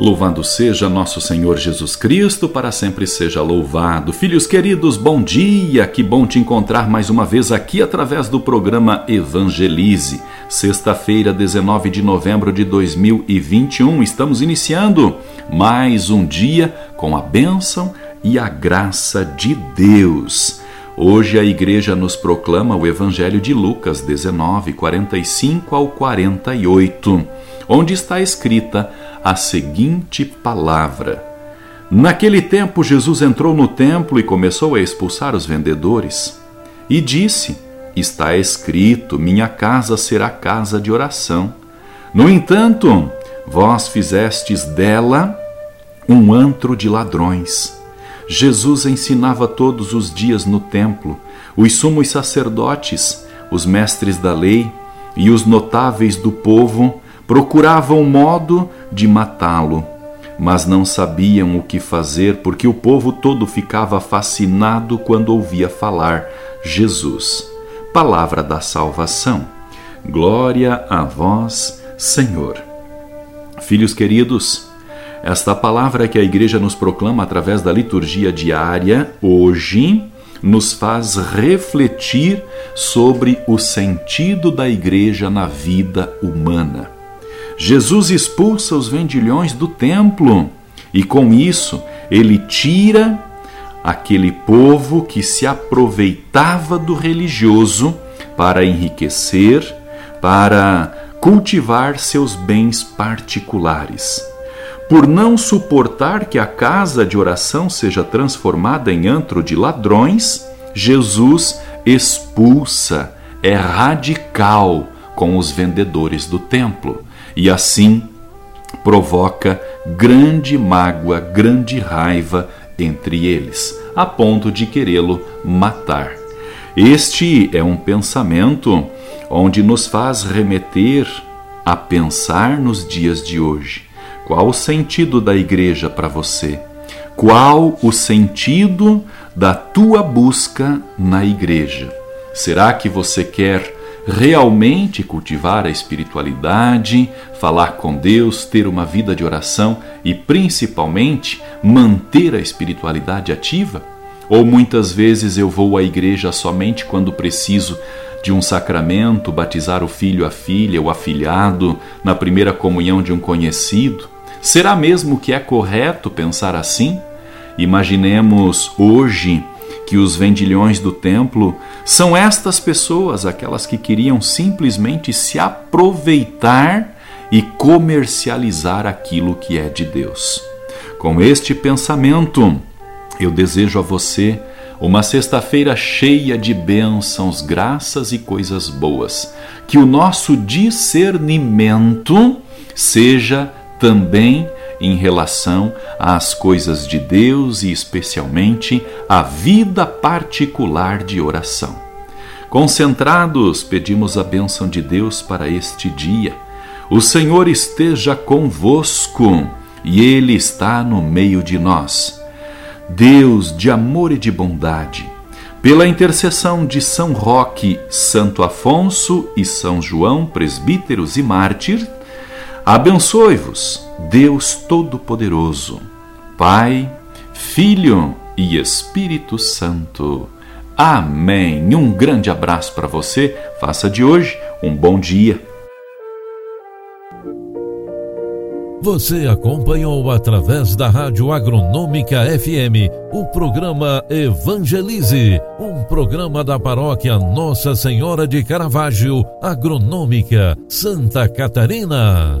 Louvado seja nosso Senhor Jesus Cristo, para sempre seja louvado. Filhos queridos, bom dia! Que bom te encontrar mais uma vez aqui através do programa Evangelize. Sexta-feira, 19 de novembro de 2021, estamos iniciando mais um dia com a bênção e a graça de Deus. Hoje a igreja nos proclama o Evangelho de Lucas 19, 45 ao 48, onde está escrita a seguinte palavra: Naquele tempo, Jesus entrou no templo e começou a expulsar os vendedores. E disse: Está escrito: Minha casa será casa de oração. No entanto, vós fizestes dela um antro de ladrões. Jesus ensinava todos os dias no templo. Os sumos sacerdotes, os mestres da lei e os notáveis do povo procuravam modo de matá-lo, mas não sabiam o que fazer porque o povo todo ficava fascinado quando ouvia falar Jesus. Palavra da salvação. Glória a vós, Senhor. Filhos queridos, esta palavra que a igreja nos proclama através da liturgia diária, hoje, nos faz refletir sobre o sentido da igreja na vida humana. Jesus expulsa os vendilhões do templo e com isso ele tira aquele povo que se aproveitava do religioso para enriquecer, para cultivar seus bens particulares. Por não suportar que a casa de oração seja transformada em antro de ladrões, Jesus expulsa, é radical com os vendedores do templo e assim provoca grande mágoa, grande raiva entre eles, a ponto de querê-lo matar. Este é um pensamento onde nos faz remeter a pensar nos dias de hoje. Qual o sentido da igreja para você? Qual o sentido da tua busca na igreja? Será que você quer realmente cultivar a espiritualidade, falar com Deus, ter uma vida de oração e principalmente manter a espiritualidade ativa? Ou muitas vezes eu vou à igreja somente quando preciso de um sacramento, batizar o filho, a filha, o afilhado, na primeira comunhão de um conhecido? Será mesmo que é correto pensar assim? Imaginemos hoje que os vendilhões do templo são estas pessoas, aquelas que queriam simplesmente se aproveitar e comercializar aquilo que é de Deus. Com este pensamento, eu desejo a você uma sexta-feira cheia de bênçãos, graças e coisas boas. Que o nosso discernimento seja também em relação às coisas de Deus e especialmente à vida particular de oração. Concentrados, pedimos a bênção de Deus para este dia. O Senhor esteja convosco e Ele está no meio de nós. Deus de amor e de bondade, pela intercessão de São Roque, Santo Afonso e São João, presbíteros e mártires, Abençoe-vos, Deus Todo-Poderoso, Pai, Filho e Espírito Santo. Amém. Um grande abraço para você. Faça de hoje um bom dia. Você acompanhou através da Rádio Agronômica FM o programa Evangelize, um programa da paróquia Nossa Senhora de Caravaggio, Agronômica, Santa Catarina.